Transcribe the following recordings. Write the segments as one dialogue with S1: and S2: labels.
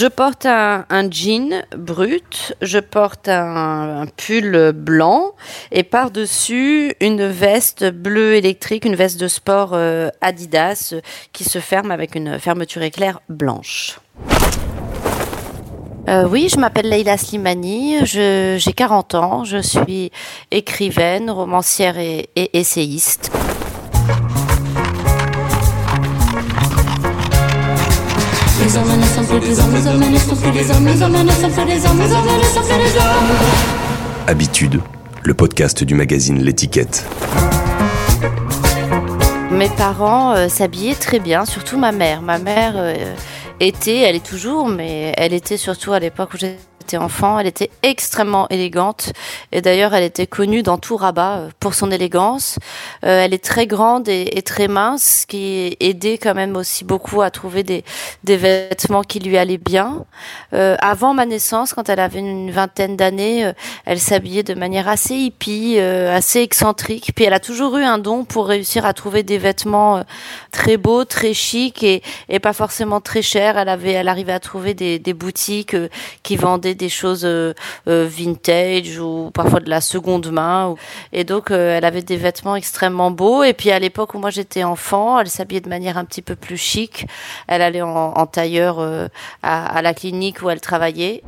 S1: Je porte un, jean brut, je porte un, pull blanc et par-dessus une veste bleue électrique, une veste de sport euh, Adidas qui se ferme avec une fermeture éclair blanche. Euh, oui, je m'appelle Leila Slimani, j'ai 40 ans, je suis écrivaine, romancière et essayiste.
S2: Habitude, le podcast du magazine L'étiquette.
S1: Mes parents euh, s'habillaient très bien, surtout ma mère. Ma mère euh, était, elle est toujours, mais elle était surtout à l'époque où j'étais enfant, elle était extrêmement élégante. Et d'ailleurs, elle était connue dans tout Rabat euh, pour son élégance. Euh, elle est très grande et, très mince, ce qui aidait quand même aussi beaucoup à trouver des, vêtements qui lui allaient bien. Euh, avant ma naissance, quand elle avait une vingtaine d'années, elle s'habillait de manière assez hippie, assez excentrique. Puis elle a toujours eu un don pour réussir à trouver des vêtements très beaux, très chics et, et pas forcément très chers. Elle avait, elle arrivait à trouver des, des boutiques qui vendaient des choses euh, euh, vintage ou parfois de la seconde main. Et donc, euh, elle avait des vêtements extrêmement beaux. Et puis, à l'époque où moi j'étais enfant, elle s'habillait de manière un petit peu plus chic. Elle allait en, tailleur à, à la clinique où elle travaillait.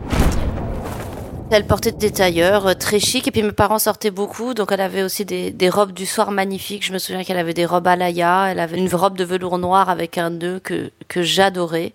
S1: Elle portait des tailleurs euh, très chic et puis mes parents sortaient beaucoup donc elle avait aussi des, des robes du soir magnifiques. Je me souviens qu'elle avait des robes à laïa, elle avait une robe de velours noir avec un nœud que, que j'adorais.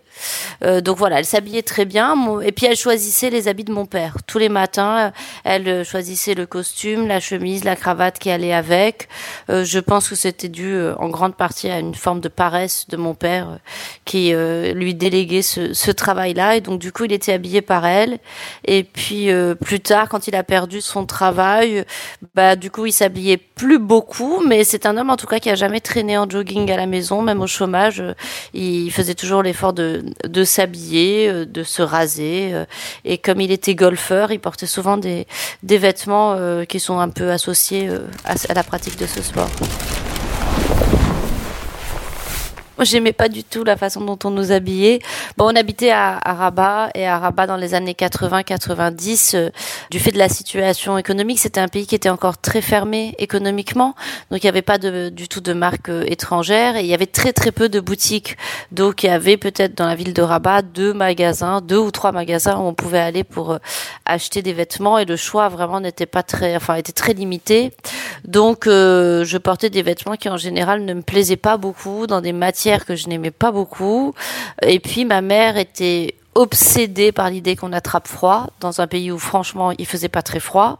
S1: Euh, donc voilà, elle s'habillait très bien et puis elle choisissait les habits de mon père. Tous les matins, elle euh, choisissait le costume, la chemise, la cravate qui allait avec. Euh, je pense que c'était dû euh, en grande partie à une forme de paresse de mon père qui lui déléguait ce, ce travail-là et donc du coup il était habillé par elle et puis plus tard, quand il a perdu son travail, bah du coup, il s'habillait plus beaucoup, mais c'est un homme en tout cas qui a jamais traîné en jogging à la maison, même au chômage. Il faisait toujours l'effort de, de s'habiller, euh, de se raser. Euh, et comme il était golfeur, il portait souvent des, des vêtements euh, qui sont un peu associés à la pratique de ce sport. Moi, j'aimais pas du tout la façon dont on nous habillait. Bon, on habitait à, Rabat et à Rabat dans les années 80-90, euh, du fait de la situation économique, c'était un pays qui était encore très fermé économiquement, donc il n'y avait pas du tout de marques euh, étrangères et il y avait très très peu de boutiques. Donc il y avait peut-être dans la ville de Rabat deux magasins, deux ou trois magasins où on pouvait aller pour euh, acheter des vêtements et le choix vraiment n'était pas très, enfin était très limité. Donc je portais des vêtements qui en général ne me plaisaient pas beaucoup dans des matières que je n'aimais pas beaucoup. Et puis ma mère était obsédée par l'idée qu'on attrape froid dans un pays où franchement il faisait pas très froid.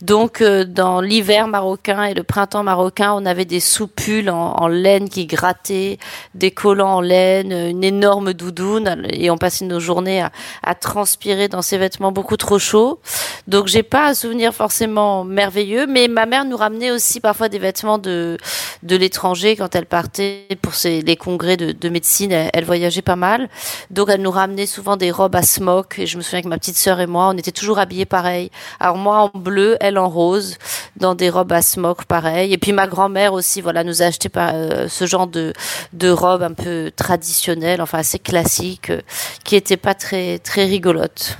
S1: Donc euh, dans l'hiver marocain et le printemps marocain, on avait des soupules en, laine qui grattaient, des collants en laine, une énorme doudoune et on passait nos journées à, transpirer dans ces vêtements beaucoup trop chauds. Donc j'ai pas un souvenir forcément merveilleux, mais ma mère nous ramenait aussi parfois des vêtements de de l'étranger quand elle partait pour ses, les congrès de, de médecine. Elle voyageait pas mal, donc elle nous ramenait souvent des robes à smock et je me souviens que ma petite sœur et moi, on était toujours habillés pareil. Alors moi en bleu, elle en rose, dans des robes à smock pareil. Et puis ma grand-mère aussi, voilà, nous a acheté euh, ce genre de de robes un peu traditionnelles, enfin assez classiques, euh, qui étaient pas très très rigolotes.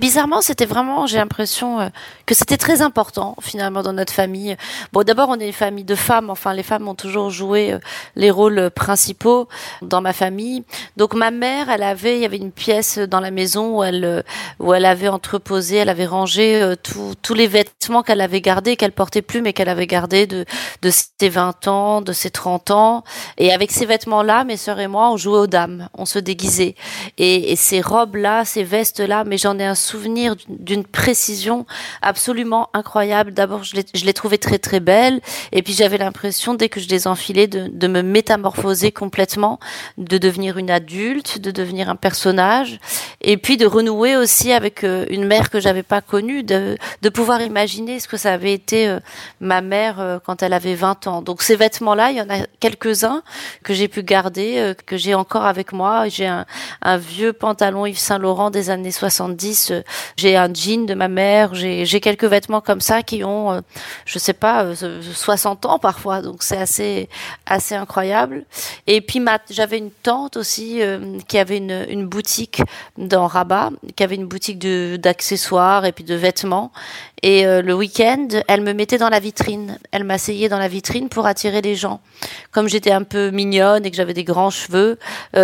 S1: Bizarrement, c'était vraiment, j'ai l'impression euh, que c'était très important finalement dans notre famille. Bon, d'abord, on est une famille de femmes. Enfin, les femmes ont toujours joué euh, les rôles principaux dans ma famille. Donc, ma mère, elle avait, il y avait une pièce dans la maison où elle, euh, où elle avait entreposé, elle avait rangé tous les vêtements qu'elle avait gardés, qu'elle portait plus, mais qu'elle avait gardés de, de ses 20 ans, de ses 30 ans. Et avec ces vêtements-là, mes sœurs et moi, on jouait aux dames, on se déguisait. Et, et ces robes-là, ces vestes-là, mais j'en ai un souvenir d'une précision absolument incroyable. D'abord, je les trouvais très très belles, et puis j'avais l'impression dès que je les enfilais de, de, me métamorphoser complètement, de devenir une adulte, de devenir un personnage, et puis de renouer aussi avec euh, une mère que j'avais pas connue, de, de pouvoir imaginer ce que ça avait été euh, ma mère euh, quand elle avait 20 ans. Donc ces vêtements-là, il y en a quelques-uns que j'ai pu garder, que j'ai encore avec moi. J'ai un, un vieux pantalon Yves Saint Laurent des années 70 J'ai un jean de ma mère, j'ai quelques vêtements comme ça qui ont, euh, je sais pas, 60 ans parfois, donc c'est assez assez incroyable. Et puis j'avais une tante aussi qui avait une, une boutique dans Rabat, qui avait une boutique d'accessoires et puis de vêtements. Et le week-end, elle me mettait dans la vitrine. Elle m'asseyait dans la vitrine pour attirer les gens. Comme j'étais un peu mignonne et que j'avais des grands cheveux,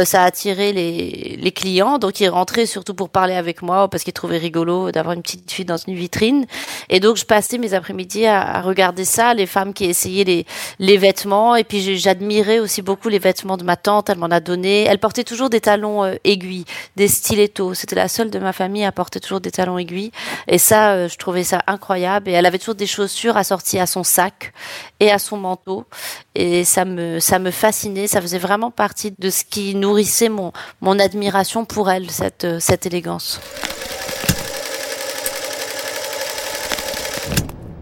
S1: ça attirait les, les clients. Donc ils rentraient surtout pour parler avec moi parce qu'ils trouvaient rigolo d'avoir une petite fille dans une vitrine. Et donc je passais mes après-midi à, regarder ça, les femmes qui essayaient les, vêtements. Et puis j'admirais aussi beaucoup les vêtements de ma tante. Elle m'en a donné. Elle portait toujours des talons euh, aiguilles, des stilettos. C'était la seule de ma famille à porter toujours des talons aiguilles. Et ça, euh, je trouvais ça incroyable. Et elle avait toujours des chaussures assorties à son sac et à son manteau. Et ça me, ça me fascinait. Ça faisait vraiment partie de ce qui nourrissait mon, mon admiration pour elle, cette, cette élégance.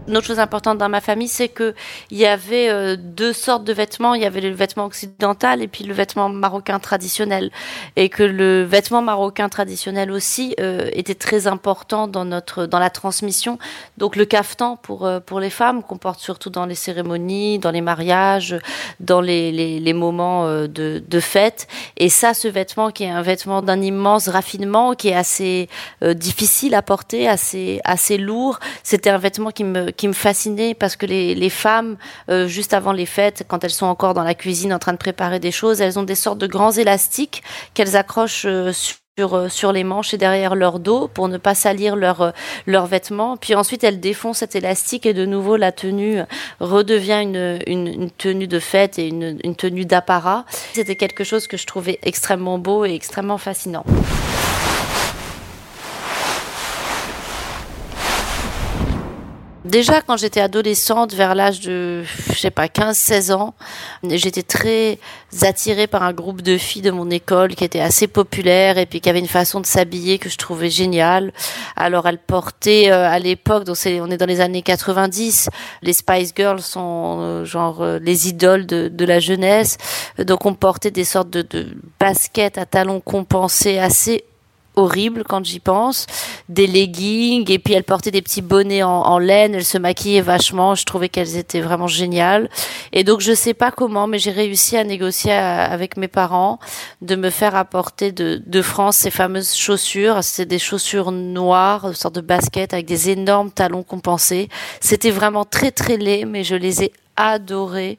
S1: Une autre chose importante dans ma famille, c'est que il y avait euh, deux sortes de vêtements. Il y avait le vêtement occidental et puis le vêtement marocain traditionnel, et que le vêtement marocain traditionnel aussi euh, était très important dans notre dans la transmission. Donc le caftan pour euh, pour les femmes qu'on porte surtout dans les cérémonies, dans les mariages, dans les les, les moments de de fête. Et ça, ce vêtement qui est un vêtement d'un immense raffinement, qui est assez difficile à porter, assez assez lourd. C'était un vêtement qui me qui me fascinait parce que les, les femmes, euh, juste avant les fêtes, quand elles sont encore dans la cuisine en train de préparer des choses, elles ont des sortes de grands élastiques qu'elles accrochent euh, sur, euh, sur les manches et derrière leur dos pour ne pas salir leurs leurs vêtements. Puis ensuite, elles défont cet élastique et de nouveau la tenue redevient une, une, une tenue de fête et une, une tenue d'apparat. C'était quelque chose que je trouvais extrêmement beau et extrêmement fascinant. Déjà, quand j'étais adolescente, vers l'âge de, je sais pas, 15-16 ans, j'étais très attirée par un groupe de filles de mon école qui était assez populaire et puis qui avait une façon de s'habiller que je trouvais géniale. Alors, elles portaient, euh, à l'époque, donc c'est, on est dans les années 90, les Spice Girls sont euh, genre euh, les idoles de, de, la jeunesse. Donc, on portait des sortes de, de baskets à talons compensés assez horrible quand j'y pense, des leggings et puis elle portait des petits bonnets en, laine, elle se maquillait vachement, je trouvais qu'elles étaient vraiment géniales. Et donc je sais pas comment mais j'ai réussi à négocier avec mes parents de me faire apporter de, de France ces fameuses chaussures, c'était des chaussures noires, une sorte de basket avec des énormes talons compensés, c'était vraiment très très laid mais je les ai adoré.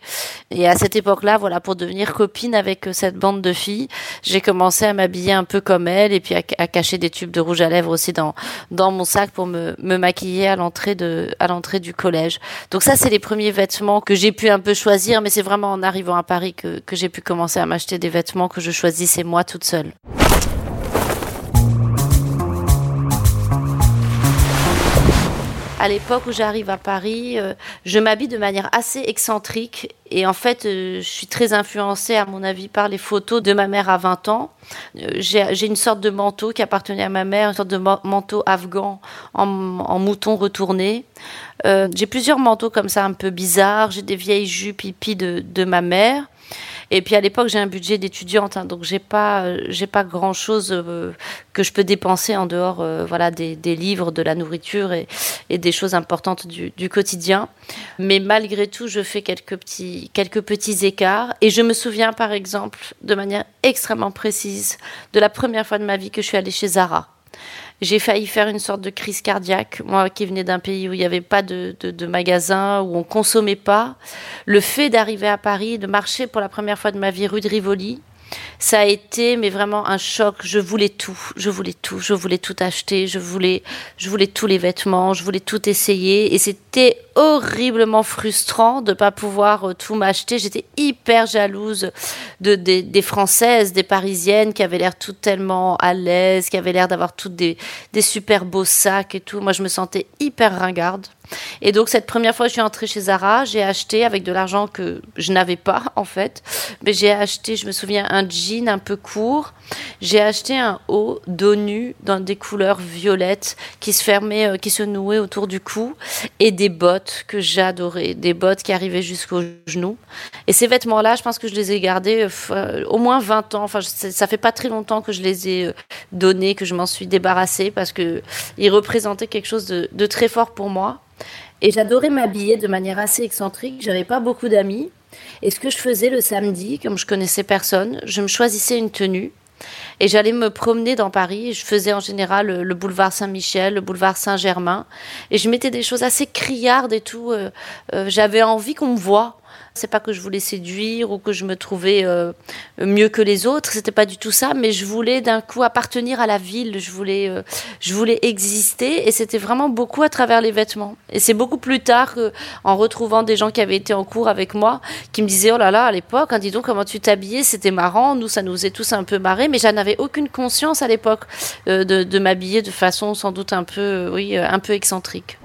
S1: Et à cette époque-là, voilà, pour devenir copine avec euh, cette bande de filles, j'ai commencé à m'habiller un peu comme elle et puis à, cacher des tubes de rouge à lèvres aussi dans dans mon sac pour me, me maquiller à l'entrée de à l'entrée du collège. Donc ça, c'est les premiers vêtements que j'ai pu un peu choisir, mais c'est vraiment en arrivant à Paris que que j'ai pu commencer à m'acheter des vêtements que je choisissais moi toute seule. À l'époque où j'arrive à Paris, euh, je m'habille de manière assez excentrique et en fait, euh, je suis très influencée, à mon avis, par les photos de ma mère à 20 ans. Euh, j'ai une sorte de manteau qui appartenait à ma mère, une sorte de manteau afghan en, mouton retourné. j'ai plusieurs manteaux comme ça un peu bizarres. J'ai des vieilles jupes hippies de, de ma mère. Et puis à l'époque, j'ai un budget d'étudiante, hein, donc j'ai pas, euh, j'ai pas grand chose euh, que je peux dépenser en dehors, euh, voilà, des, des, livres, de la nourriture et, et des choses importantes du, du, quotidien. Mais malgré tout, je fais quelques petits, quelques petits écarts. Et je me souviens, par exemple, de manière extrêmement précise, de la première fois de ma vie que je suis allée chez Zara. J'ai failli faire une sorte de crise cardiaque, moi qui venais d'un pays où il n'y avait pas de, de, de magasin, où on consommait pas. Le fait d'arriver à Paris, de marcher pour la première fois de ma vie rue de Rivoli, ça a été mais vraiment un choc. Je voulais tout, je voulais tout, je voulais tout acheter, je voulais, je voulais tous les vêtements, je voulais tout essayer et c'était horriblement frustrant de pas pouvoir euh, tout m'acheter. J'étais hyper jalouse de, des françaises, des parisiennes qui avaient l'air toutes tellement à l'aise, qui avaient l'air d'avoir toutes des, des super beaux sacs et tout. Moi, je me sentais hyper ringarde. Et donc cette première fois, je suis entrée chez Zara, j'ai acheté avec de l'argent que je n'avais pas en fait, mais j'ai acheté, je me souviens, un jean un peu court. J'ai acheté un haut dos nu dans des couleurs violettes qui se fermaient, euh, qui se nouaient autour du cou, et des bottes que j'adorais, des bottes qui arrivaient jusqu'aux genoux. Et ces vêtements-là, je pense que je les ai gardés euh, au moins 20 ans. Enfin, ça fait pas très longtemps que je les ai euh, donnés, que je m'en suis débarrassée parce que ils représentaient quelque chose de très fort pour moi. Et j'adorais m'habiller de manière assez excentrique. J'avais pas beaucoup d'amis. Et ce que je faisais le samedi, comme je connaissais personne, je me choisissais une tenue. Et j'allais me promener dans Paris. Je faisais en général le, boulevard Saint-Michel, le boulevard Saint-Germain. Et je mettais des choses assez criardes et tout. Euh, euh, j'avais envie qu'on me voie. C'est pas que je voulais séduire ou que je me trouvais euh, mieux que les autres, c'était pas du tout ça, mais je voulais d'un coup appartenir à la ville, je voulais, euh, je voulais exister et c'était vraiment beaucoup à travers les vêtements. Et c'est beaucoup plus tard en retrouvant des gens qui avaient été en cours avec moi, qui me disaient oh là là à l'époque, hein, dis donc comment tu t'habillais, c'était marrant, nous ça nous est tous un peu marré, mais j'en avais aucune conscience à l'époque euh, de, de m'habiller de façon sans doute un peu, oui, un peu excentrique.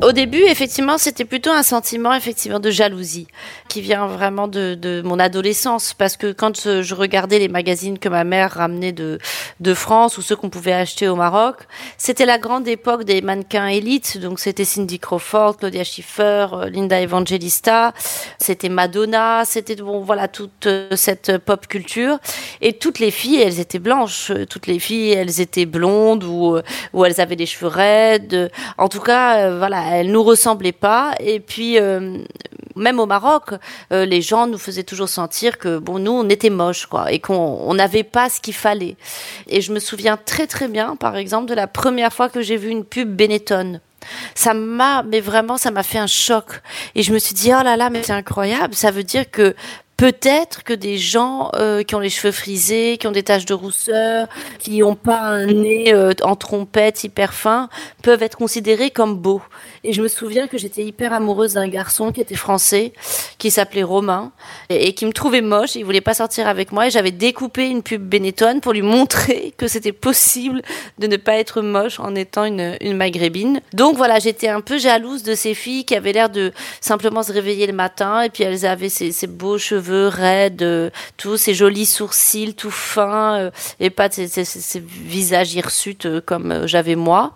S1: Au début, effectivement, c'était plutôt un sentiment effectivement de jalousie qui vient vraiment de, de, mon adolescence parce que quand je regardais les magazines que ma mère ramenait de, de France ou ceux qu'on pouvait acheter au Maroc, c'était la grande époque des mannequins élites. Donc c'était Cindy Crawford, Claudia Schiffer, euh, Linda Evangelista, c'était Madonna, c'était bon voilà toute euh, cette pop culture et toutes les filles, elles étaient blanches, toutes les filles, elles étaient blondes ou euh, ou elles avaient les cheveux raides. En tout cas, voilà elle nous ressemblait pas. Et puis euh, même au Maroc, euh, les gens nous faisaient toujours sentir que bon nous on était moches quoi et qu'on n'avait pas ce qu'il fallait. Et je me souviens très très bien par exemple de la première fois que j'ai vu une pub Benetton. Ça m'a, mais vraiment, ça m'a fait un choc. Et je me suis dit, oh là là, mais c'est incroyable. Ça veut dire que peut-être que des gens euh, qui ont les cheveux frisés, qui ont des taches de rousseur, qui n'ont pas un nez euh, en trompette hyper fin, peuvent être considérés comme beaux. Et je me souviens que j'étais hyper amoureuse d'un garçon qui était français, qui s'appelait Romain, et, qui me trouvait moche, il voulait pas sortir avec moi, et j'avais découpé une pub Benetton pour lui montrer que c'était possible de ne pas être moche en étant une, une maghrébine. Donc voilà, j'étais un peu jalouse de ces filles qui avaient l'air de simplement se réveiller le matin, et puis elles avaient ces, ces beaux cheveux cheveux raides, euh, tous ces jolis sourcils tout fins, euh, et pas ces, visages hirsutes euh, comme j'avais moi.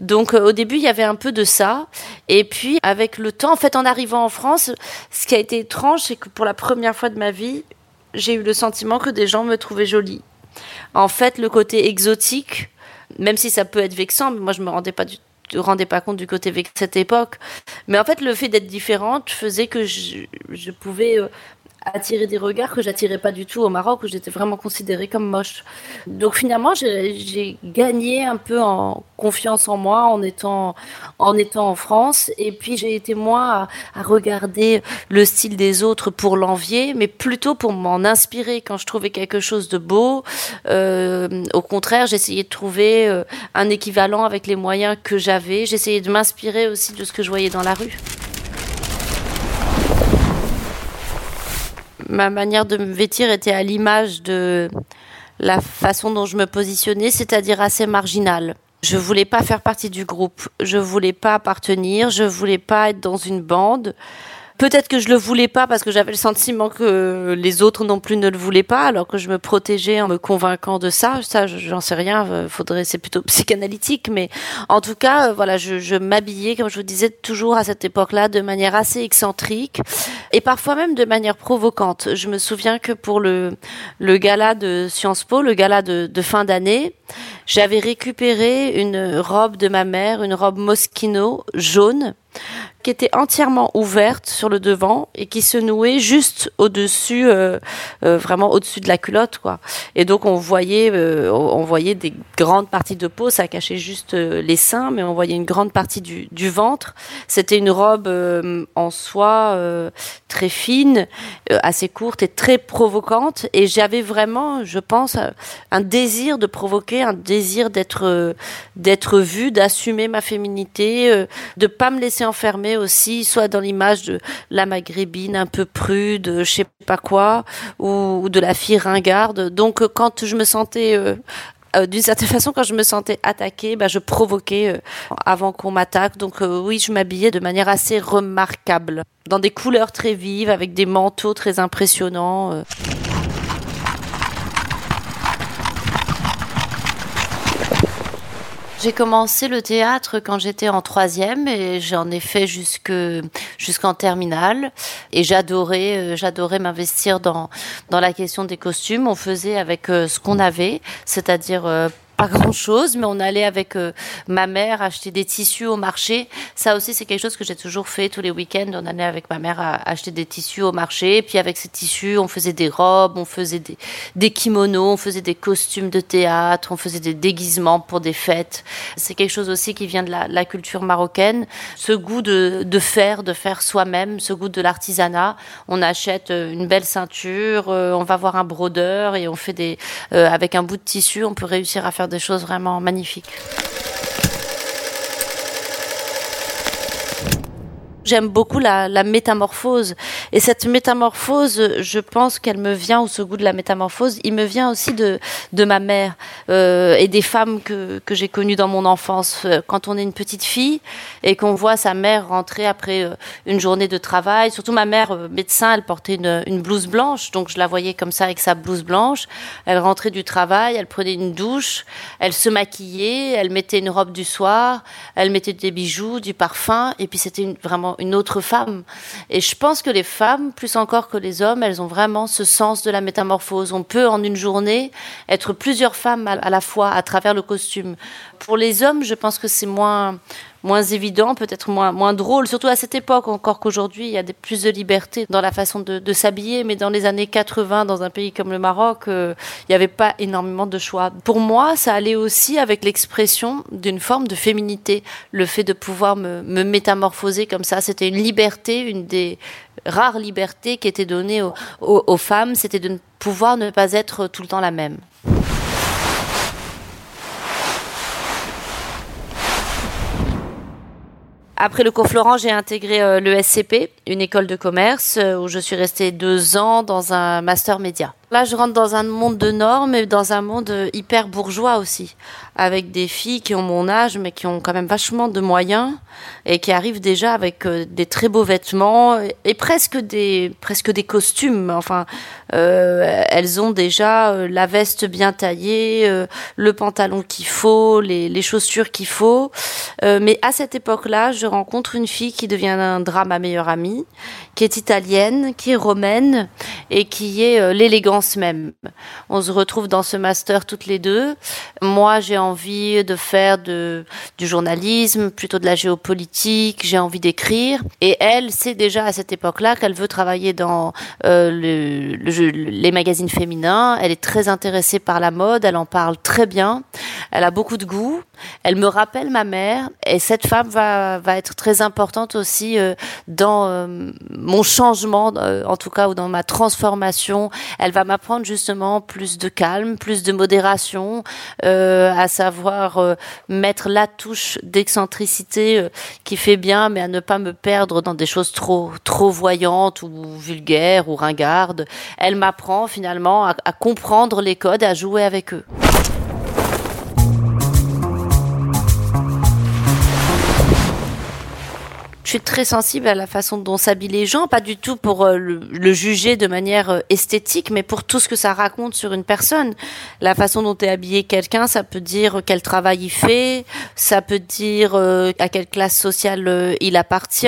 S1: Donc au début, il y avait un peu de ça. Et puis avec le temps, en fait, en arrivant en France, ce qui a été étrange, c'est que pour la première fois de ma vie, j'ai eu le sentiment que des gens me trouvaient jolie. En fait, le côté exotique, même si ça peut être vexant, mais moi je me rendais pas du rendais pas compte du côté de cette époque. Mais en fait, le fait d'être différente faisait que je, je pouvais attirer des regards que j'attirais pas du tout au Maroc où j'étais vraiment considérée comme moche. Donc finalement, j'ai gagné un peu en confiance en moi en étant en étant en France et puis j'ai été moi à, regarder le style des autres pour l'envier, mais plutôt pour m'en inspirer quand je trouvais quelque chose de beau. Euh, au contraire, j'essayais de trouver euh, un équivalent avec les moyens que j'avais. J'essayais de m'inspirer aussi de ce que je voyais dans la rue. Ma manière de me vêtir était à l'image de la façon dont je me positionnais, c'est-à-dire assez marginale. Je voulais pas faire partie du groupe, je voulais pas appartenir, je voulais pas être dans une bande. Peut-être que je le voulais pas parce que j'avais le sentiment que les autres non plus ne le voulaient pas, alors que je me protégeais en me convainquant de ça. Ça, j'en sais rien. Euh, faudrait, c'est plutôt psychanalytique, mais en tout cas, euh, voilà, je, je m'habillais, comme je vous disais, toujours à cette époque-là, de manière assez excentrique et parfois même de manière provocante. Je me souviens que pour le le gala de Sciences Po, le gala de, de fin d'année, j'avais récupéré une robe de ma mère, une robe Moschino jaune qui était entièrement ouverte sur le devant et qui se nouait juste au-dessus, euh, euh, vraiment au-dessus de la culotte, quoi. Et donc on voyait, euh, on voyait des grandes parties de peau, ça cachait juste les seins, mais on voyait une grande partie du, du ventre. C'était une robe en soie très fine, assez courte et très provocante. Et j'avais vraiment, je pense, un désir de provoquer, un désir d'être, d'être vue, d'assumer ma féminité, de pas me laisser enfermer aussi, soit dans l'image de la maghrébine un peu prude, je sais pas quoi, ou, de la fille ringarde. Donc quand je me sentais euh, Euh, d'une certaine façon, quand je me sentais attaquée, bah, je provoquais euh, avant qu'on m'attaque. Donc euh, oui, je m'habillais de manière assez remarquable, dans des couleurs très vives, avec des manteaux très impressionnants. J'ai commencé le théâtre quand j'étais en troisième et j'en ai fait jusque jusqu'en terminale et j'adorais j'adorais m'investir dans dans la question des costumes. On faisait avec ce qu'on avait, c'est-à-dire pas grand chose, mais on allait avec euh, ma mère acheter des tissus au marché. Ça aussi, c'est quelque chose que j'ai toujours fait tous les week-ends. On allait avec ma mère acheter des tissus au marché. Puis avec ces tissus, on faisait des robes, on faisait des, des kimonos, on faisait des costumes de théâtre, on faisait des déguisements pour des fêtes. C'est quelque chose aussi qui vient de la, culture marocaine. Ce goût de, de faire, de faire soi-même, ce goût de l'artisanat. On achète euh, une belle ceinture, euh, on va voir un brodeur et on fait des, avec un bout de tissu, on peut réussir à faire des choses vraiment magnifiques. J'aime beaucoup la, la, métamorphose. Et cette métamorphose, je pense qu'elle me vient, ou ce goût de la métamorphose, il me vient aussi de, de ma mère euh, et des femmes que, que j'ai connues dans mon enfance. Quand on est une petite fille et qu'on voit sa mère rentrer après euh, une journée de travail, surtout ma mère, euh, médecin, elle portait une, une blouse blanche, donc je la voyais comme ça avec sa blouse blanche. Elle rentrait du travail, elle prenait une douche, elle se maquillait, elle mettait une robe du soir, elle mettait des bijoux, du parfum, et puis c'était vraiment une autre femme. Et je pense que les femmes, plus encore que les hommes, elles ont vraiment ce sens de la métamorphose. On peut en une journée être plusieurs femmes à la fois à travers le costume. Pour les hommes, je pense que c'est moins moins évident, peut-être moins, moins drôle, surtout à cette époque, encore qu'aujourd'hui, il y a plus de liberté dans la façon de, s'habiller, mais dans les années 80, dans un pays comme le Maroc, euh, il n'y avait pas énormément de choix. Pour moi, ça allait aussi avec l'expression d'une forme de féminité, le fait de pouvoir me, me métamorphoser comme ça, c'était une liberté, une des rares libertés qui était donnée aux, aux femmes, c'était de pouvoir ne pas être tout le temps la même. Après le cours Florent, j'ai intégré euh, le SCP, une école de commerce, euh, où je suis restée deux ans dans un master média. Là, je rentre dans un monde de normes et dans un monde hyper bourgeois aussi, avec des filles qui ont mon âge, mais qui ont quand même vachement de moyens et qui arrivent déjà avec euh, des très beaux vêtements et presque des presque des costumes. Enfin, euh, elles ont déjà euh, la veste bien taillée, euh, le pantalon qu'il faut, les, chaussures qu'il faut. Euh, mais à cette époque-là, je rencontre une fille qui devient un drame ma meilleure amie, qui est italienne, qui est romaine et qui est même. On se retrouve dans ce master toutes les deux. Moi, j'ai envie de faire du journalisme, plutôt de la géopolitique, j'ai envie d'écrire. Et elle sait déjà à cette époque-là qu'elle veut travailler dans euh, le, le, les magazines féminins. Elle est très intéressée par la mode, elle en parle très bien. Elle a beaucoup de goût. Elle me rappelle ma mère. Et cette femme va, va être très importante aussi euh, dans euh, mon changement, euh, en tout cas, ou dans ma transformation. Elle va m'apprendre justement plus de calme, plus de modération, à savoir mettre la touche d'excentricité qui fait bien, mais à ne pas me perdre dans des choses trop trop voyantes ou vulgaires ou ringardes. Elle m'apprend finalement à, à comprendre les codes, à jouer avec eux. Je suis très sensible à la façon dont s'habillent les gens, pas du tout pour euh, le, juger de manière euh, esthétique, mais pour tout ce que ça raconte sur une personne. La façon dont est habillé quelqu'un, ça peut dire quel travail il fait, ça peut dire euh, à quelle classe sociale il appartient,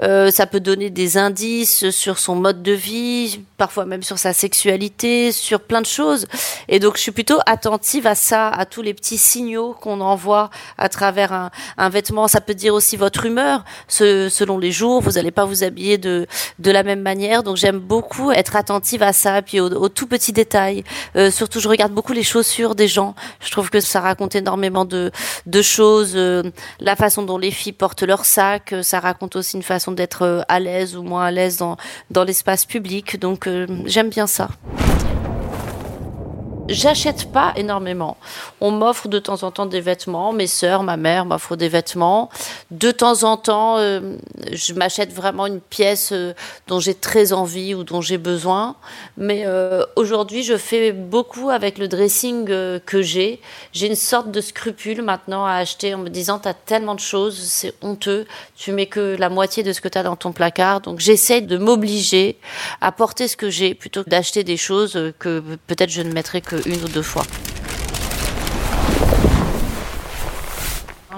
S1: ça peut donner des indices sur son mode de vie, parfois même sur sa sexualité, sur plein de choses. Et donc je suis plutôt attentive à ça, à tous les petits signaux qu'on envoie à travers un, un vêtement. Ça peut dire aussi votre humeur selon les jours, vous n'allez pas vous habiller de, de la même manière. Donc j'aime beaucoup être attentive à ça, puis aux, aux tout petits détails. Euh, surtout, je regarde beaucoup les chaussures des gens. Je trouve que ça raconte énormément de, de choses. Euh, la façon dont les filles portent leur sac, ça raconte aussi une façon d'être euh, à l'aise ou moins à l'aise dans, dans l'espace public. Donc j'aime bien ça j'achète pas énormément. On m'offre de temps en temps des vêtements. Mes sœurs, ma mère m'offrent des vêtements. De temps en temps, euh, je m'achète vraiment une pièce euh, dont j'ai très envie ou dont j'ai besoin. Mais euh, aujourd'hui, je fais beaucoup avec le dressing que j'ai. J'ai une sorte de scrupule maintenant à acheter en me disant, tu as tellement de choses, c'est honteux. Tu mets que la moitié de ce que tu as dans ton placard. Donc j'essaie de m'obliger à porter ce que j'ai plutôt que d'acheter des choses que peut-être je ne mettrai que une ou deux fois.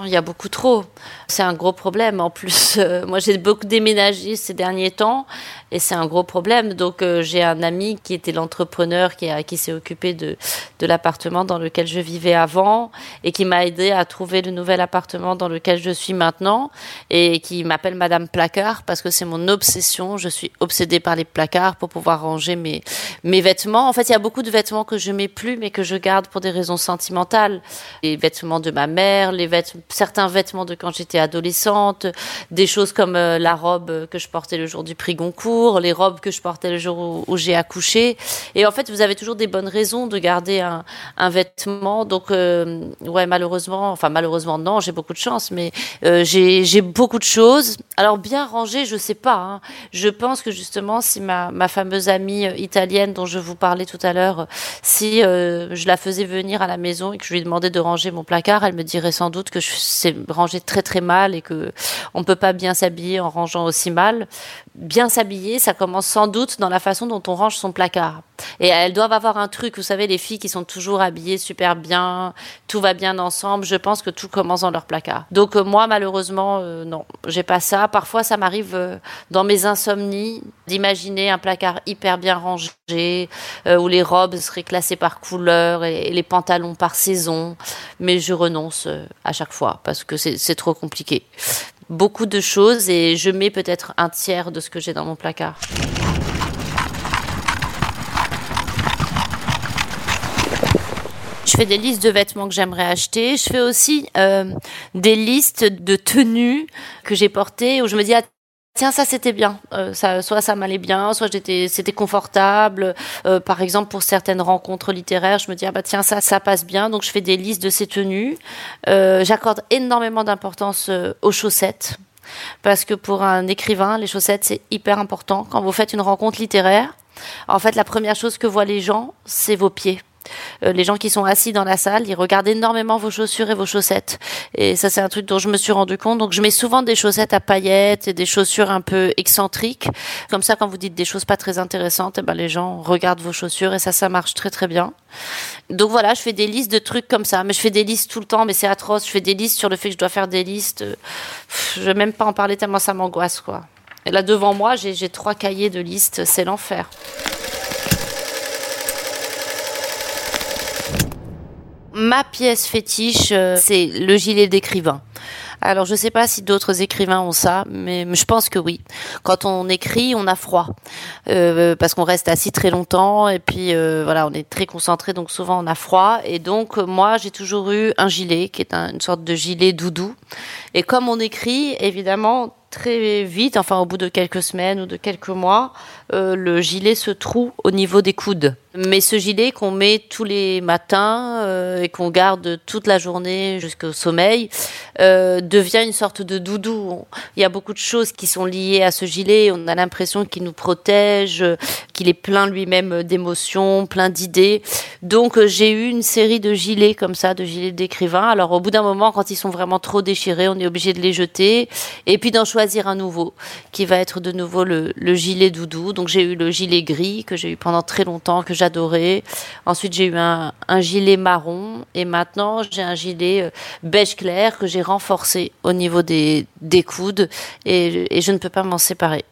S1: Il y a beaucoup trop. C'est un gros problème. En plus, euh, moi, j'ai beaucoup déménagé ces derniers temps et c'est un gros problème. Donc, euh, j'ai un ami qui était l'entrepreneur qui, qui s'est occupé de, de l'appartement dans lequel je vivais avant et qui m'a aidé à trouver le nouvel appartement dans lequel je suis maintenant et qui m'appelle Madame Placard parce que c'est mon obsession. Je suis obsédée par les placards pour pouvoir ranger mes, mes vêtements. En fait, il y a beaucoup de vêtements que je mets plus mais que je garde pour des raisons sentimentales. Les vêtements de ma mère, les vêtements, certains vêtements de quand j'étais adolescente, des choses comme euh, la robe que je portais le jour du prix Goncourt, les robes que je portais le jour où, j'ai accouché. Et en fait, vous avez toujours des bonnes raisons de garder un, vêtement. Donc, euh, ouais, malheureusement, enfin malheureusement non, j'ai beaucoup de chance, mais euh, j'ai beaucoup de choses. Alors bien rangé, je sais pas. Hein. Je pense que justement, si ma, ma fameuse amie italienne dont je vous parlais tout à l'heure, si je la faisais venir à la maison et que je lui demandais de ranger mon placard, elle me dirait sans doute que je sais ranger très très mal et que on peut pas bien s'habiller en rangeant aussi mal. Bien s'habiller, ça commence sans doute dans la façon dont on range son placard. Et elles doivent avoir un truc, vous savez, les filles qui sont toujours habillées super bien, tout va bien ensemble. Je pense que tout commence dans leur placard. Donc euh, moi, malheureusement, euh, non, j'ai pas ça. Parfois, ça m'arrive euh, dans mes insomnies d'imaginer un placard hyper bien rangé, où les robes seraient classées par couleur et, les pantalons par saison. Mais je renonce à chaque fois parce que c'est trop compliqué. Beaucoup de choses et je mets peut-être un tiers de ce que j'ai dans mon placard. Je fais des listes de vêtements que j'aimerais acheter. Je fais aussi euh, des listes de tenues que j'ai portées où je me dis tiens ça c'était bien. Euh, ça soit ça m'allait bien soit j'étais c'était confortable. Euh, par exemple pour certaines rencontres littéraires je me dis ah bah tiens ça ça passe bien. Donc je fais des listes de ces tenues. Euh, j'accorde énormément d'importance euh, aux chaussettes. Parce que pour un écrivain les chaussettes c'est hyper important. Quand vous faites une rencontre littéraire en fait la première chose que voient les gens c'est vos pieds les gens qui sont assis dans la salle, ils regardent énormément vos chaussures et vos chaussettes. Et ça, c'est un truc dont je me suis rendu compte. Donc, je mets souvent des chaussettes à paillettes et des chaussures un peu excentriques. Comme ça, quand vous dites des choses pas très intéressantes, eh ben, les gens regardent vos chaussures et ça, ça marche très, très bien. Donc voilà, je fais des listes de trucs comme ça. Mais je fais des listes tout le temps, mais c'est atroce. Je fais des listes sur le fait que je dois faire des listes. Je vais même pas en parler tellement ça m'angoisse, quoi. Et là, devant moi, j'ai trois cahiers de listes. C'est l'enfer. Ma pièce fétiche, euh, c'est le gilet d'écrivain. Alors je sais pas si d'autres écrivains ont ça, mais je pense que oui. Quand on écrit, on a froid euh, parce qu'on reste assis très longtemps et puis euh, voilà, on est très concentré, donc souvent on a froid. Et donc moi j'ai toujours eu un gilet qui est une sorte de gilet doudou. Et comme on écrit, évidemment très vite, enfin au bout de quelques semaines ou de quelques mois, euh, le gilet se troue au niveau des coudes. Mais ce gilet qu'on met tous les matins euh, et qu'on garde toute la journée jusqu'au sommeil euh, devient une sorte de doudou. Il y a beaucoup de choses qui sont liées à ce gilet. On a l'impression qu'il nous protège, qu'il est plein lui-même d'émotions, plein d'idées. Donc j'ai eu une série de gilets comme ça, de gilets d'écrivain. Alors au bout d'un moment, quand ils sont vraiment trop déchirés, on est obligé de les jeter. Et puis d'en choisir un nouveau, qui va être de nouveau le, le gilet doudou. Donc j'ai eu le gilet gris que j'ai eu pendant très longtemps, que j'adorais. Ensuite j'ai eu un, gilet marron et maintenant j'ai un gilet euh, beige clair que j'ai renforcé au niveau des, des coudes et je ne peux pas m'en séparer.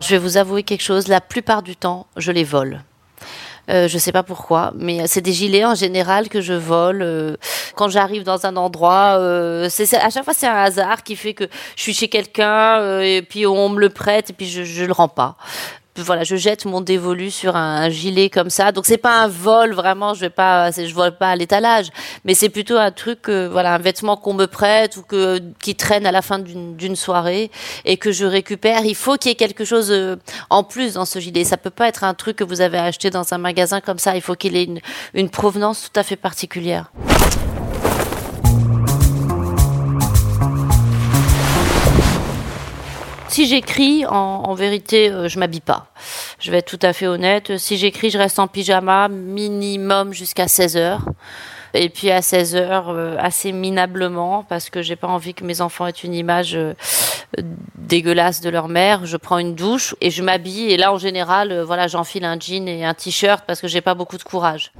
S1: Je vais vous avouer quelque chose, la plupart du temps, je les vole. Euh, je sais pas pourquoi, mais c'est des gilets en général que je vole euh, quand j'arrive dans un endroit. Euh, c'est à chaque fois c'est un hasard qui fait que je suis chez quelqu'un euh, et puis on me le prête et puis je, je le rends pas. Voilà, je jette mon dévolu sur un, gilet comme ça. Donc c'est pas un vol vraiment, je vais pas, je vole pas à l'étalage, mais c'est plutôt un truc, voilà, un vêtement qu'on me prête ou que qui traîne à la fin d'une soirée et que je récupère. Il faut qu'il y ait quelque chose euh, en plus dans ce gilet. Ça peut pas être un truc que vous avez acheté dans un magasin comme ça. Il faut qu'il ait une, une provenance tout à fait particulière. Si j'écris, en, vérité, euh, je m'habille pas. Je vais être tout à fait honnête. Si j'écris, je reste en pyjama minimum jusqu'à 16 heures. Et puis à 16 heures, euh, assez minablement, parce que j'ai pas envie que mes enfants aient une image euh, dégueulasse de leur mère. Je prends une douche et je m'habille. Et là, en général, voilà, j'enfile un jean et un t-shirt parce que j'ai pas beaucoup de courage.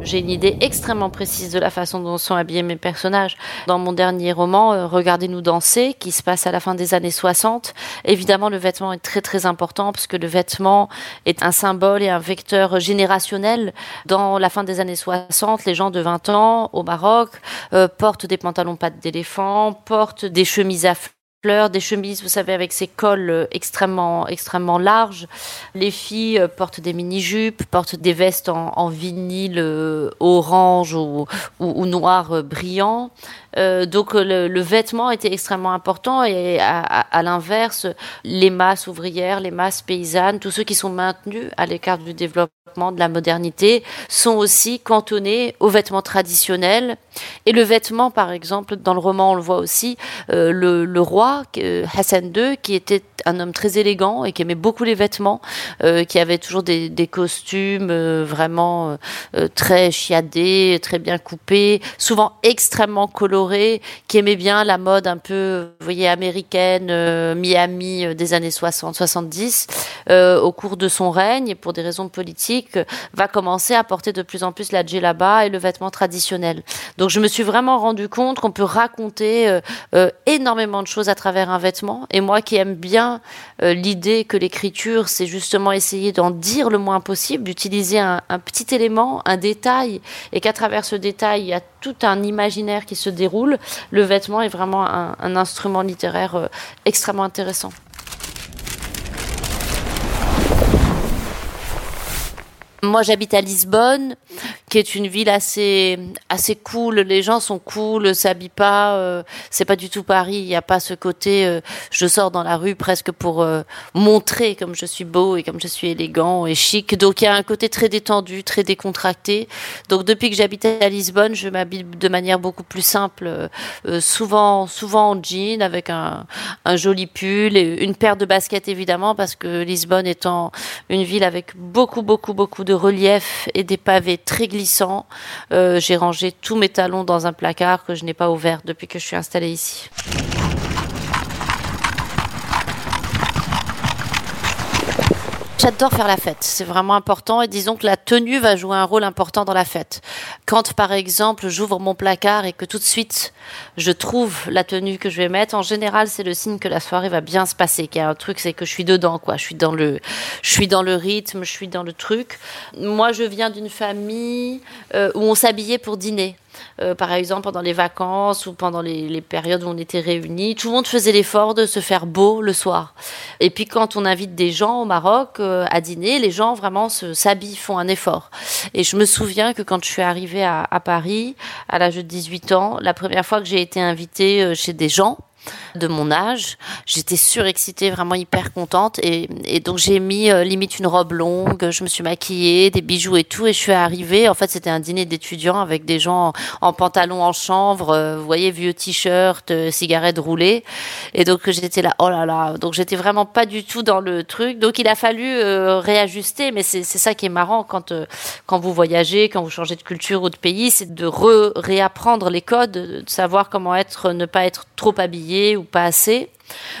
S1: J'ai une idée extrêmement précise de la façon dont sont habillés mes personnages. Dans mon dernier roman, euh, Regardez-nous danser, qui se passe à la fin des années 60, évidemment le vêtement est très très important parce que le vêtement est un symbole et un vecteur générationnel. Dans la fin des années 60, les gens de 20 ans au Maroc euh, portent des pantalons pattes d'éléphant, portent des chemises à des chemises, vous savez, avec ces cols euh, extrêmement, extrêmement larges. Les filles euh, portent des mini-jupes, portent des vestes en, vinyle euh, orange ou, ou, noir brillant. Donc le, vêtement était extrêmement important et à, l'inverse, les masses ouvrières, les masses paysannes, tous ceux qui sont maintenus à l'écart du développement de la modernité sont aussi cantonnés aux vêtements traditionnels. Et le vêtement, par exemple, dans le roman, on le voit aussi, euh, le, roi Hassan II, qui était un homme très élégant et qui aimait beaucoup les vêtements, euh, qui avait toujours des, costumes euh, vraiment très chiadés, très bien coupés, souvent extrêmement colorés, qui aimait bien la mode un peu, voyez, américaine, Miami des années 60-70, au cours de son règne, pour des raisons politiques va commencer à porter de plus en plus la djellaba et le vêtement traditionnel. Donc je me suis vraiment rendu compte qu'on peut raconter euh, euh, énormément de choses à travers un vêtement. Et moi qui aime bien euh, l'idée que l'écriture, c'est justement essayer d'en dire le moins possible, d'utiliser un, petit élément, un détail, et qu'à travers ce détail, il y a tout un imaginaire qui se déroule, le vêtement est vraiment un instrument littéraire extrêmement intéressant. Moi, j'habite à Lisbonne, qui est une ville assez assez cool. Les gens sont cool, s'habillent pas. Euh, c'est pas du tout Paris. Il n'y a pas ce côté. Euh, je sors dans la rue presque pour euh, montrer comme je suis beau et comme je suis élégant et chic. Donc il y a un côté très détendu, très décontracté. Donc depuis que j'habite à Lisbonne, je m'habille de manière beaucoup plus simple. souvent souvent en jean avec un un joli pull et une paire de baskets évidemment parce que Lisbonne étant une ville avec beaucoup beaucoup beaucoup de relief et des pavés très glissants. Euh, j'ai rangé tous mes talons dans un placard que je n'ai pas ouvert depuis que je suis installée ici. J'adore faire la fête, c'est vraiment important et disons que la tenue va jouer un rôle important dans la fête. Quand par exemple j'ouvre mon placard et que tout de suite je trouve la tenue que je vais mettre, en général c'est le signe que la soirée va bien se passer, qu'il y a un truc, c'est que je suis dedans quoi, je suis dans le, je suis dans le rythme, je suis dans le truc. Moi je viens d'une famille euh, où on s'habillait pour dîner. Euh, par exemple pendant les vacances ou pendant les, périodes où on était réunis, tout le monde faisait l'effort de se faire beau le soir. Et puis quand on invite des gens au Maroc euh, à dîner, les gens vraiment s'habillent, font un effort. Et je me souviens que quand je suis arrivée à, à Paris, à l'âge de 18 ans, la première fois que j'ai été invitée euh, chez des gens, de mon âge. J'étais surexcitée, vraiment hyper contente. Et, donc j'ai mis euh, limite une robe longue, je me suis maquillée, des bijoux et tout. Et je suis arrivée. En fait, c'était un dîner d'étudiants avec des gens en, pantalon en chanvre, euh, vous voyez, vieux t-shirt, euh, cigarettes roulées. Et donc j'étais là, oh là là. Donc j'étais vraiment pas du tout dans le truc. Donc il a fallu réajuster. Mais c'est ça qui est marrant quand, quand vous voyagez, quand vous changez de culture ou de pays, c'est de réapprendre les codes, de savoir comment être, ne pas être trop habillé ou pas assez.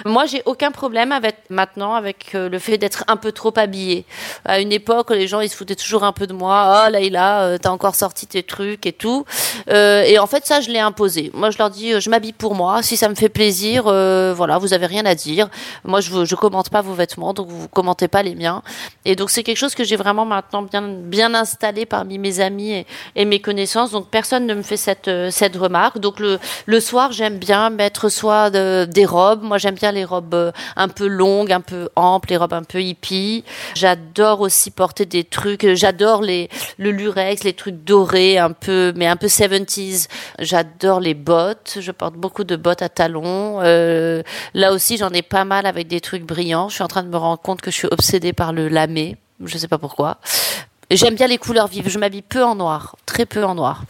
S1: Moi, j'ai aucun problème avec maintenant avec euh, le fait d'être un peu trop habillée. À une époque, les gens ils se foutaient toujours un peu de moi. Oh Laïla, euh, t'as encore sorti tes trucs et tout. Euh, et en fait, ça, je l'ai imposé. Moi, je leur dis, je m'habille pour moi. Si ça me fait plaisir, voilà, vous avez rien à dire. Moi, je je commente pas vos vêtements, donc vous commentez pas les miens. Et donc, c'est quelque chose que j'ai vraiment maintenant bien bien installé parmi mes amis et, mes connaissances. Donc, personne ne me fait cette cette remarque. Donc, le le soir, j'aime bien mettre soit de, des robes. J'aime bien les robes euh, un peu longues, un peu amples, les robes un peu hippie. J'adore aussi porter des trucs. euh, J'adore les le lurex, les trucs dorés, un peu, mais un peu 70s. J'adore les bottes. Je porte beaucoup de bottes à talons. Euh, là aussi, j'en ai pas mal avec des trucs brillants. Je suis en train de me rendre compte que je suis obsédée par le lamé. Je sais pas pourquoi. J'aime bien les couleurs vives. Je m'habille peu en noir, très peu en noir.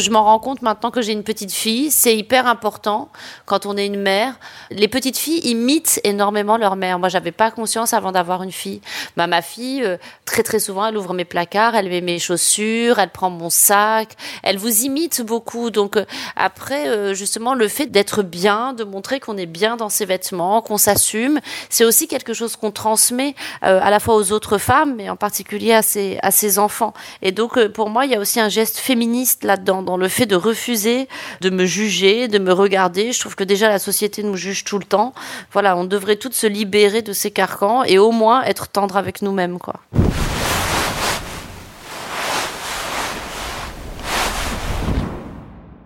S1: Je m'en rends compte maintenant que j'ai une petite fille. C'est hyper important quand on est une mère. Les petites filles imitent énormément leur mère. Moi, j'avais pas conscience avant d'avoir une fille. Bah, ma fille, euh, très très souvent, elle ouvre mes placards, elle met mes chaussures, elle prend mon sac. Elle vous imite beaucoup. Donc euh, après, euh, justement, le fait d'être bien, de montrer qu'on est bien dans ses vêtements, qu'on s'assume, c'est aussi quelque chose qu'on transmet à la fois aux autres femmes, mais en particulier à ses, à ses enfants. Et donc, pour moi, il y a aussi un geste féministe là-dedans, dans le fait de refuser de me juger, de me regarder. Je trouve que déjà la société nous juge tout le temps. Voilà, on devrait toutes se libérer de ces carcans et au moins être tendre avec nous-mêmes, quoi.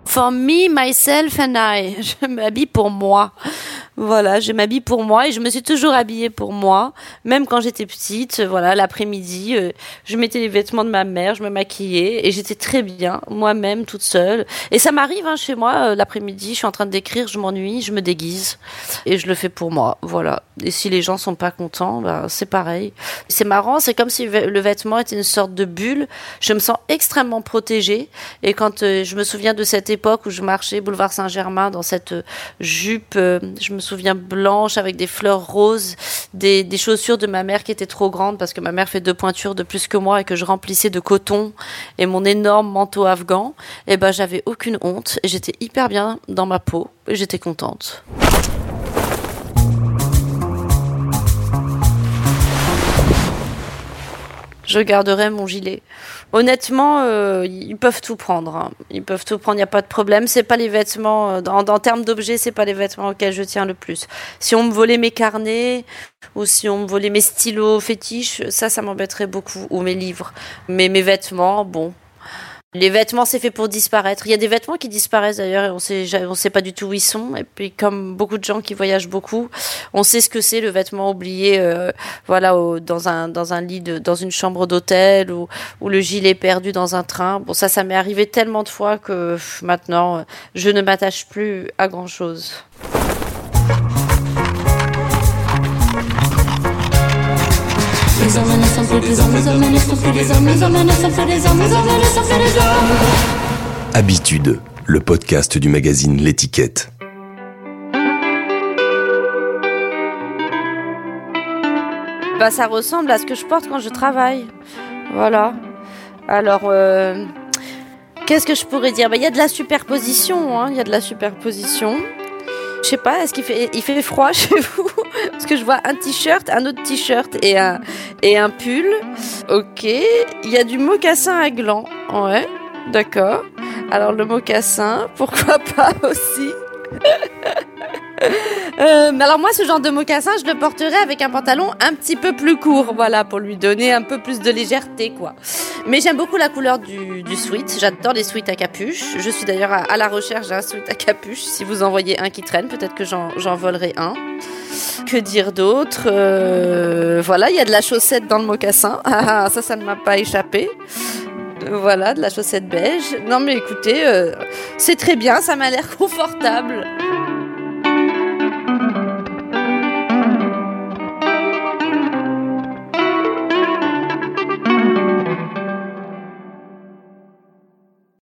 S1: For me, myself and I. Je m'habille pour moi. Voilà, je m'habille pour moi et je me suis toujours habillée pour moi, même quand j'étais petite. Voilà, l'après-midi, euh, je mettais les vêtements de ma mère, je me maquillais et j'étais très bien moi-même toute seule. Et ça m'arrive hein, chez moi euh, l'après-midi, je suis en train d'écrire, je m'ennuie, je me déguise et je le fais pour moi. Voilà. Et si les gens sont pas contents, bah, c'est pareil. C'est marrant, c'est comme si le vêtement était une sorte de bulle. Je me sens extrêmement protégée et quand euh, je me souviens de cette époque où je marchais boulevard Saint-Germain dans cette jupe, je me souviens blanche avec des fleurs roses, des, des chaussures de ma mère qui étaient trop grandes parce que ma mère fait deux pointures de plus que moi et que je remplissais de coton et mon énorme manteau afghan. Et ben j'avais aucune honte et j'étais hyper bien dans ma peau et j'étais contente. Je garderai mon gilet. Honnêtement, euh, ils peuvent tout prendre. hein. Ils peuvent tout prendre, il n'y a pas de problème. C'est pas les vêtements, euh, en, en termes d'objets, c'est pas les vêtements auxquels je tiens le plus. Si on me volait mes carnets ou si on me volait mes stylos fétiches, ça, ça m'embêterait beaucoup. Ou mes livres. Mais mes vêtements, bon. Les vêtements, c'est fait pour disparaître. Il y a des vêtements qui disparaissent d'ailleurs et on sait, on sait pas du tout où ils sont. Et puis, comme beaucoup de gens qui voyagent beaucoup, on sait ce que c'est le vêtement oublié, euh, voilà, au- dans un dans un lit de, dans une chambre d'hôtel ou ou le gilet perdu dans un train. Bon, ça, ça m'est arrivé tellement de fois que maintenant, euh, je ne m'attache plus à grand chose.
S3: Les hommes ne sont plus des hommes, les hommes ne sont plus des hommes, les hommes ne sont plus des hommes, les hommes ne sont plus des hommes.
S2: Habitude, le podcast du magazine L'étiquette.
S1: Bah, ça ressemble à ce que je porte quand je travaille. Voilà. Alors, euh, qu'est-ce que je pourrais dire? Bah, il y a de la superposition. hein, Il y a de la superposition. Je sais pas, est-ce qu'il fait, il fait froid chez vous? Que je vois un t-shirt, un autre t-shirt et un, et un pull. Ok. Il y a du mocassin à gland. Ouais. D'accord. Alors le mocassin, pourquoi pas aussi? Euh, mais alors moi, ce genre de mocassin, je le porterais avec un pantalon un petit peu plus court, voilà, pour lui donner un peu plus de légèreté, quoi. Mais j'aime beaucoup la couleur du, du sweat. J'adore les sweats à capuche. Je suis d'ailleurs à, la recherche d'un sweat à capuche. Si vous en voyez un qui traîne, peut-être que j'en volerai un. Que dire d'autre Euh, Voilà, il y a de la chaussette dans le mocassin. Ah, ça, ça ne m'a pas échappé. Voilà, de la chaussette beige. Non, mais écoutez, euh, c'est très bien, ça m'a l'air confortable.